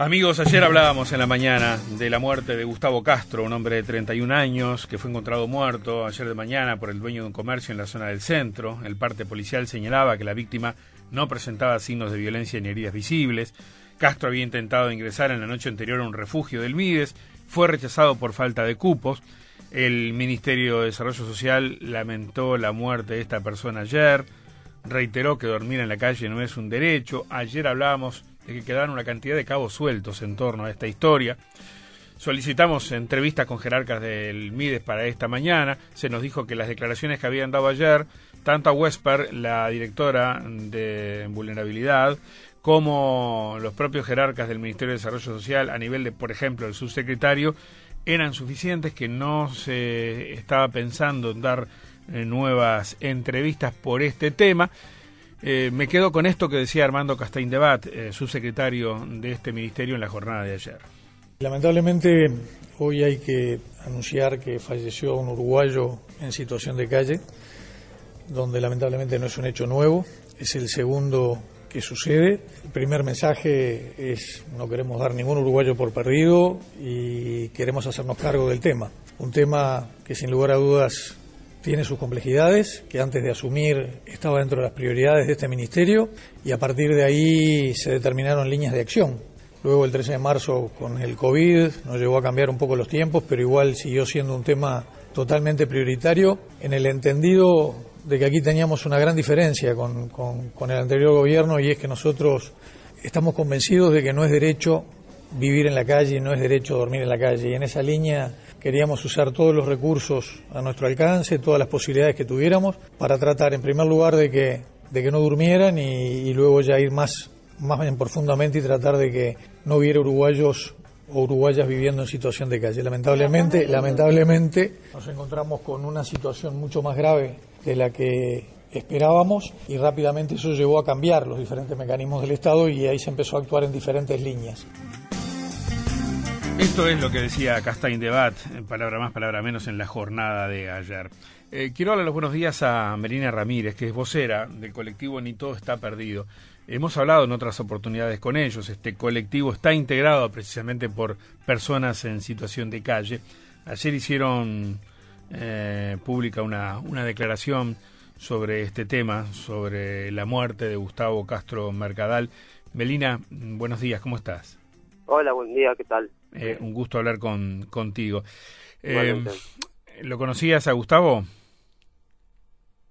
Amigos, ayer hablábamos en la mañana de la muerte de Gustavo Castro, un hombre de 31 años que fue encontrado muerto ayer de mañana por el dueño de un comercio en la zona del centro. El parte policial señalaba que la víctima no presentaba signos de violencia ni heridas visibles. Castro había intentado ingresar en la noche anterior a un refugio del Mides, fue rechazado por falta de cupos. El Ministerio de Desarrollo Social lamentó la muerte de esta persona ayer, reiteró que dormir en la calle no es un derecho. Ayer hablábamos que quedaron una cantidad de cabos sueltos en torno a esta historia. Solicitamos entrevistas con jerarcas del MIDES para esta mañana. Se nos dijo que las declaraciones que habían dado ayer, tanto a Wesper, la directora de vulnerabilidad, como los propios jerarcas del Ministerio de Desarrollo Social, a nivel de, por ejemplo, el subsecretario, eran suficientes, que no se estaba pensando en dar eh, nuevas entrevistas por este tema. Eh, me quedo con esto que decía Armando Castaín Debat, eh, subsecretario de este ministerio en la jornada de ayer. Lamentablemente hoy hay que anunciar que falleció un uruguayo en situación de calle, donde lamentablemente no es un hecho nuevo, es el segundo que sucede. El primer mensaje es no queremos dar ningún uruguayo por perdido y queremos hacernos cargo del tema. Un tema que sin lugar a dudas tiene sus complejidades, que antes de asumir estaba dentro de las prioridades de este ministerio y a partir de ahí se determinaron líneas de acción. Luego el 13 de marzo con el COVID nos llevó a cambiar un poco los tiempos, pero igual siguió siendo un tema totalmente prioritario en el entendido de que aquí teníamos una gran diferencia con, con, el anterior gobierno y es que nosotros estamos convencidos de que no es derecho vivir en la calle, no es derecho dormir en la calle y en esa línea Queríamos usar todos los recursos a nuestro alcance, todas las posibilidades que tuviéramos, para tratar en primer lugar de que, de que no durmieran y, luego ya ir más, más bien profundamente y tratar de que no hubiera uruguayos o uruguayas viviendo en situación de calle. Lamentablemente, lamentablemente nos encontramos con una situación mucho más grave de la que esperábamos y rápidamente eso llevó a cambiar los diferentes mecanismos del Estado y ahí se empezó a actuar en diferentes líneas. Esto es lo que decía Castain Debat, palabra más, palabra menos, en la jornada de ayer. Eh, quiero darle los buenos días a Melina Ramírez, que es vocera del colectivo Ni Todo Está Perdido. Hemos hablado en otras oportunidades con ellos. Este colectivo está integrado precisamente por personas en situación de calle. Ayer hicieron eh, pública una, una declaración sobre este tema, sobre la muerte de Gustavo Castro Mercadal. Melina, buenos días, ¿cómo estás? Hola, buen día, ¿qué tal? Eh, un gusto hablar con, contigo. Eh, ¿Lo conocías a Gustavo?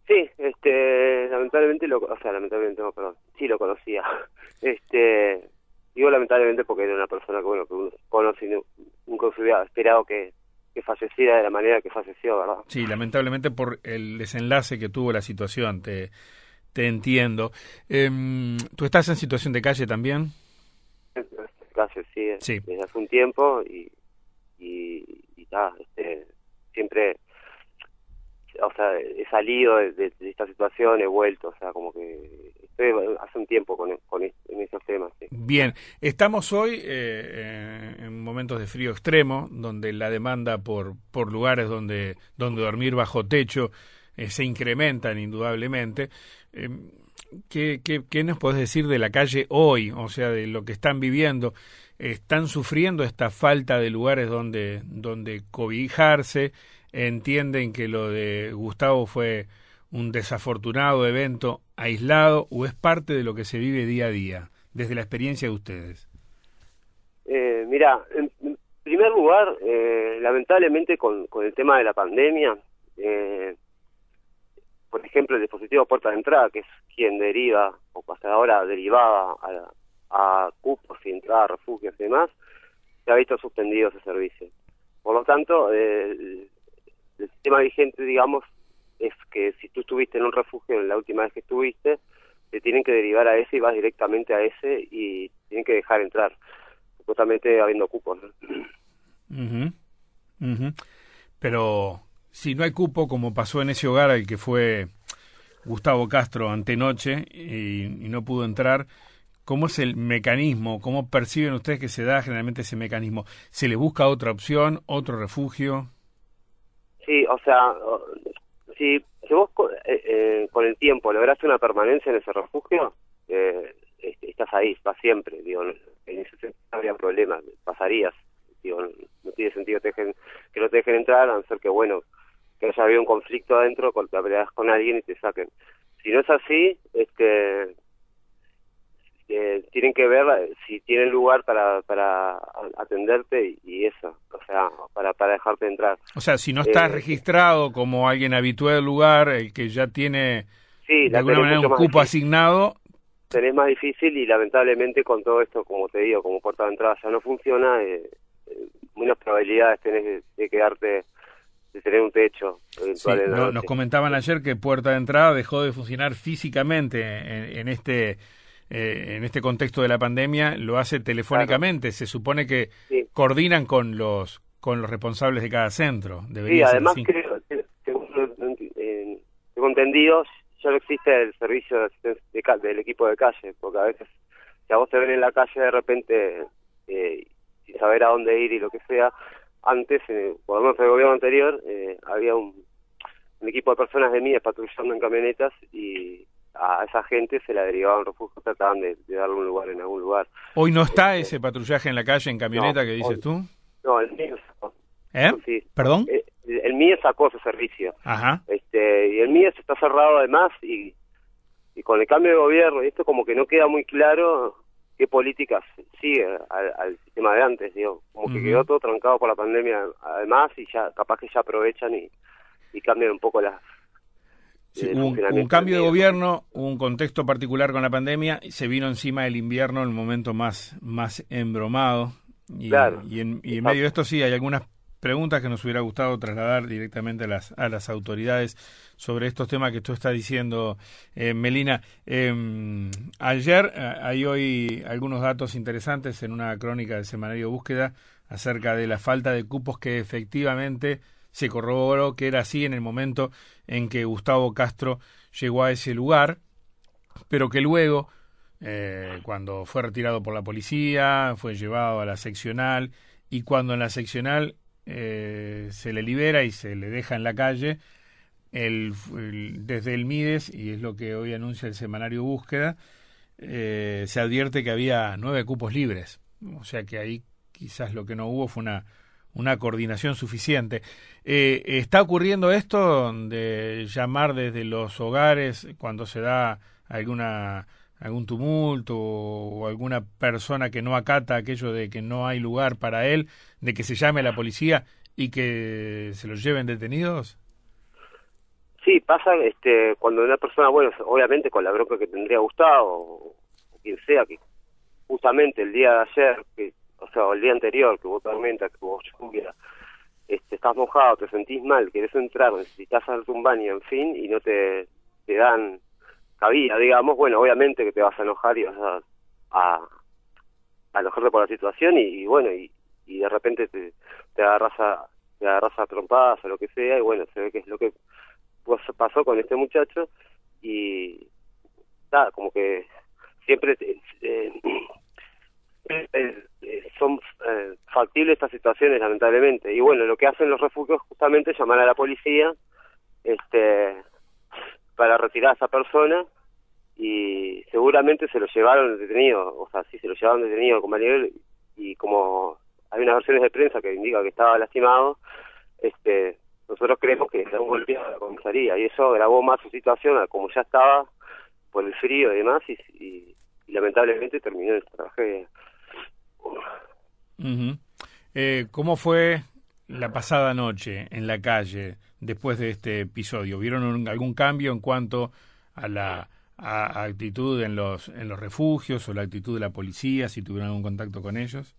Sí, este, lamentablemente lo, o sea, lamentablemente no, perdón, sí lo conocía. Este, digo lamentablemente porque era una persona que bueno que uno conoce nunca hubiera esperado que, que falleciera de la manera que falleció, ¿verdad? Sí, lamentablemente por el desenlace que tuvo la situación, te, te entiendo. Em, ¿Tú estás en situación de calle también? Sí, desde hace un tiempo y, y, este, siempre, o sea, he salido de, esta situación, he vuelto, o sea, como que estoy hace un tiempo con, con en esos temas. Bien, estamos hoy eh, eh, en momentos de frío extremo, donde la demanda por, por lugares donde, donde dormir bajo techo eh, se incrementan indudablemente. ¿Qué, qué, ¿Qué nos podés decir de la calle hoy? O sea, de lo que están viviendo están sufriendo esta falta de lugares donde, donde cobijarse, entienden que lo de Gustavo fue un desafortunado evento aislado o es parte de lo que se vive día a día, desde la experiencia de ustedes? Eh, mira, en primer lugar, eh, lamentablemente con, con, el tema de la pandemia, eh, por ejemplo, el dispositivo puerta de entrada, que es quien deriva, o hasta ahora derivaba a cupos y entrada refugios y demás, se ha visto suspendido ese servicio. Por lo tanto, el sistema vigente, digamos, es que si tú estuviste en un refugio en la última vez que estuviste, te tienen que derivar a ese y vas directamente a ese y tienen que dejar entrar, supuestamente habiendo cupos. Pero si no hay cupo, como pasó en ese hogar al que fue Gustavo Castro antenoche y, y no pudo entrar, ¿Cómo es el mecanismo? ¿Cómo perciben ustedes que se da generalmente ese mecanismo? ¿Se le busca otra opción, otro refugio? Sí, o sea, si, vos eh, eh, con el tiempo lograste una permanencia en ese refugio, eh, estás ahí, estás siempre. Digo, en ese habría problema, pasarías. Digo, no tiene sentido que, que no te dejen entrar, a no ser que, bueno, que haya habido un conflicto adentro, con, peleas con alguien y te saquen. Si no es así, este, eh, tienen que ver eh, si tienen lugar para, para atenderte y, eso, o sea, para, para dejarte entrar. O sea, si no estás eh, registrado como alguien habitual del lugar, el que ya tiene sí, de alguna manera un cupo asignado, tenés más difícil y lamentablemente con todo esto, como te digo, como puerta de entrada ya no funciona, eh, menos probabilidades tenés de, quedarte de tener un techo. Sí, nos comentaban ayer que Puerta de Entrada dejó de funcionar físicamente en este eh, en este contexto de la pandemia lo hace telefónicamente. Se supone que coordinan con los con los responsables de cada centro. Debería sí, además creo, según eh, tengo entendido, ya no existe el servicio de asistencia del equipo de calle, porque a veces si a vos te ven en la calle de repente eh, sin saber a dónde ir y lo que sea, antes, eh, por lo menos en el gobierno anterior, eh, había un, un equipo de personas de mías patrullando en camionetas y a esa gente se la derivaban refugio, trataban de, darle un lugar en algún lugar. ¿Hoy no está este, ese patrullaje en la calle, en camioneta que dices tú? No, el mío sacó. ¿Eh? ¿Perdón? El, eh, el, mío sacó ese servicio. Ajá. Este, y el mío está cerrado además y, y con el cambio de gobierno y esto como que no queda muy claro qué políticas sigue al, sistema de antes, digo, como que quedó todo trancado por la pandemia además y ya capaz que ya aprovechan y, y cambian un poco las un, cambio de gobierno, un contexto particular con la pandemia, se vino encima el invierno, el momento más, más embromado. Y, y, en, medio de esto sí hay algunas preguntas que nos hubiera gustado trasladar directamente a las, autoridades sobre estos temas que tú estás diciendo, eh, Melina. Em, ayer eh, hay hoy algunos datos interesantes en una crónica del semanario Búsqueda acerca de la falta de cupos que efectivamente se corroboró que era así en el momento en que Gustavo Castro llegó a ese lugar, pero que luego, eh, cuando fue retirado por la policía, fue llevado a la seccional y cuando en la seccional eh, se le libera y se le deja en la calle, el, desde el Mides, y es lo que hoy anuncia el semanario Búsqueda, eh, se advierte que había nueve cupos libres. O sea que ahí quizás lo que no hubo fue una una coordinación suficiente. Eh, ¿Está ocurriendo esto de llamar desde los hogares cuando se da alguna algún tumulto o alguna persona que no acata aquello de que no hay lugar para él, de que se llame a la policía y que se los lleven detenidos? Sí, pasa este, cuando una persona, bueno, obviamente con la bronca que tendría Gustavo o quien sea, que justamente el día de ayer, que o sea, el día anterior que hubo tormenta, que hubo lluvia, este, estás mojado, te sentís mal, querés entrar, necesitas hacerte un baño, en fin, y no te, te dan cabida, digamos, bueno, obviamente que te vas a enojar y vas a, a, a enojarte por la situación y, bueno, y, y de repente te, te agarras a te agarras a trompadas o lo que sea y bueno, se ve que es lo que pasó con este muchacho y nada, como que siempre eh, eh, son eh, factibles estas situaciones lamentablemente. Y bueno lo que hacen los refugios justamente es llamar a la policía este para retirar a esa persona y seguramente se lo llevaron detenido o sea sí se lo llevaron detenido con Manuel y como hay unas versiones de prensa que indican que estaba lastimado este nosotros creemos que le un golpeado a la comisaría y eso agravó más su situación como ya estaba por el frío y demás y, lamentablemente terminó esta tragedia. Eh, ¿Cómo fue la pasada noche en la calle después de este episodio? ¿Vieron algún cambio en cuanto a la actitud en los, en los refugios o la actitud de la policía, si tuvieron algún contacto con ellos?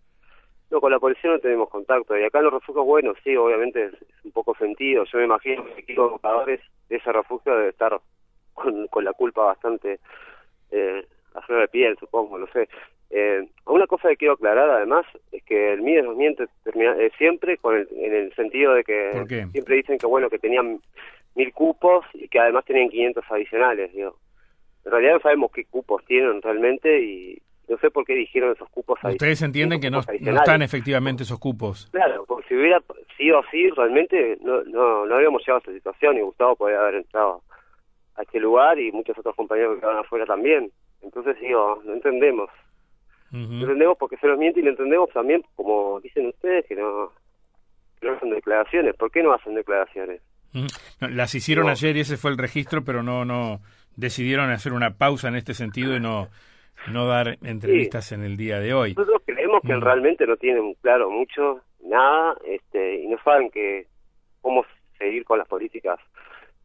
No, con la policía no tenemos contacto. Y acá en los refugios, bueno, sí, obviamente es, un poco sentido. Yo me imagino que los educadores de ese refugio debe estar con, con la culpa bastante eh, a flor de piel, supongo, no sé. Eh, una cosa que quiero aclarar además es que el MIDES nos miente termina, eh, siempre con el, en el sentido de que siempre dicen que bueno que tenían mil cupos y que además tenían 500 adicionales. Digo. En realidad no sabemos qué cupos tienen realmente y no sé por qué dijeron esos cupos Ustedes entienden que no, están efectivamente esos cupos. Claro, porque si hubiera sido así realmente no, no, no habríamos llegado a esta situación y Gustavo podría haber entrado a este lugar y muchos otros compañeros que quedaban afuera también. Entonces digo, no entendemos Lo entendemos porque se nos miente y lo entendemos también, como dicen ustedes, que no, no hacen declaraciones. ¿Por qué no hacen declaraciones? las hicieron ayer y ese fue el registro, pero no, no decidieron hacer una pausa en este sentido y no no dar entrevistas en el día de hoy. Nosotros creemos que realmente no tienen claro mucho, nada, este, y no saben que cómo seguir con las políticas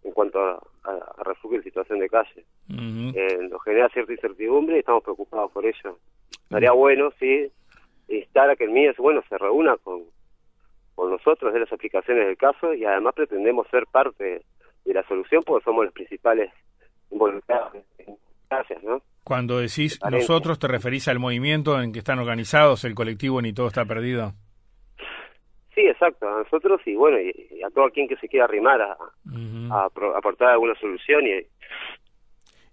en cuanto a, a, refugio en situación de calle. Eh, nos genera cierta incertidumbre y estamos preocupados por ello. Estaría bueno, sí, estar a que el MIES, bueno, se reúna con, con nosotros de las aplicaciones del caso y además pretendemos ser parte de la solución porque somos los principales involucrados gracias, ¿no? Cuando decís nosotros, ¿te referís al movimiento en que están organizados, el colectivo Ni Todo Está Perdido? Sí, exacto, a nosotros y bueno, y, a todo quien que se quiera arrimar a, aportar alguna solución. y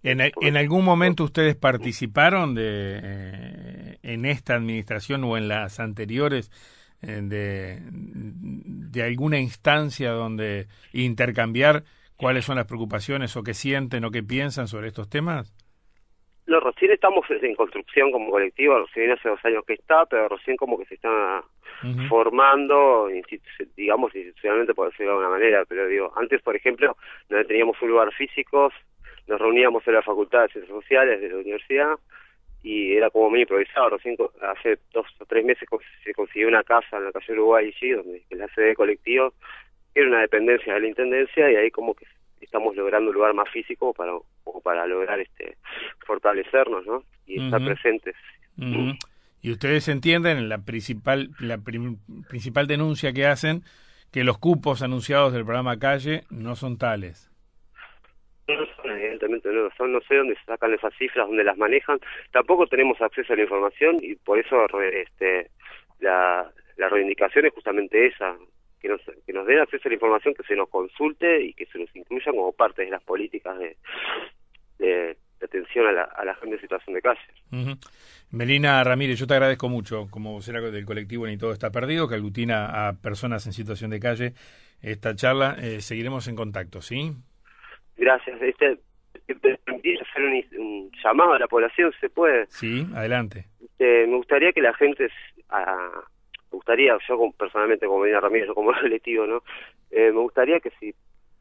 ¿En, ¿En, algún momento ustedes participaron de eh, en esta administración o en las anteriores eh, de, de alguna instancia donde intercambiar cuáles son las preocupaciones o qué sienten o qué piensan sobre estos temas? No, recién estamos en construcción como colectivo, recién hace dos años que está, pero recién como que se está formando, digamos, institucionalmente, por decirlo de alguna manera, pero digo, antes, por ejemplo, no teníamos un lugar físico, nos reuníamos en la Facultad de Ciencias Sociales de la universidad y era como muy improvisado. Recién hace dos o tres meses se consiguió una casa en la calle Uruguay, donde es la sede colectivo, que era una dependencia de la Intendencia y ahí como que estamos logrando un lugar más físico para para lograr este fortalecernos ¿no? y estar presentes y ustedes entienden la principal la principal denuncia que hacen que los cupos anunciados del programa calle no son tales evidentemente no son no sé dónde sacan esas cifras dónde las manejan tampoco tenemos acceso a la información y por eso este la la reivindicación es justamente esa que nos, que nos den acceso a la información, que se nos consulte y que se nos incluya como parte de las políticas de, de, atención a la, a la, gente en situación de calle. Melina Ramírez, yo te agradezco mucho como vocera del colectivo Ni Todo Está Perdido, que aglutina a personas en situación de calle esta charla. Eh, seguiremos en contacto, ¿sí? Gracias. Este, hacer un, llamado a la población, ¿se puede? Sí, adelante. Este, me gustaría que la gente a, me gustaría, yo personalmente como Medina Ramírez, yo como colectivo, ¿no? Eh, me gustaría que si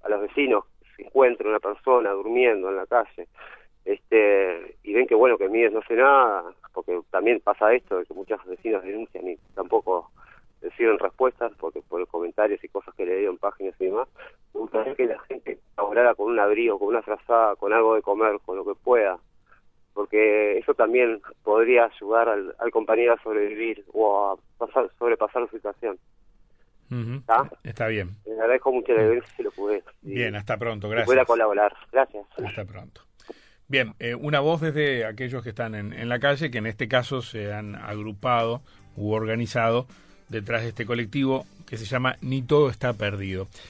a los vecinos se encuentra una persona durmiendo en la calle, este y ven que bueno que Mides no hace nada, porque también pasa esto de que muchos vecinos denuncian y tampoco reciben respuestas porque por comentarios y cosas que le en páginas y demás, me gustaría que la gente colaborara con un abrigo, con una frazada, con algo de comer, con lo que pueda, porque eso también podría ayudar al, compañero a sobrevivir o a pasar, sobrepasar la situación. ¿Está? bien. Le agradezco mucho la si lo pude. Bien, hasta pronto, gracias. Pueda colaborar, gracias. Hasta pronto. Bien, eh, una voz desde aquellos que están en, en la calle, que en este caso se han agrupado u organizado detrás de este colectivo que se llama Ni todo está perdido.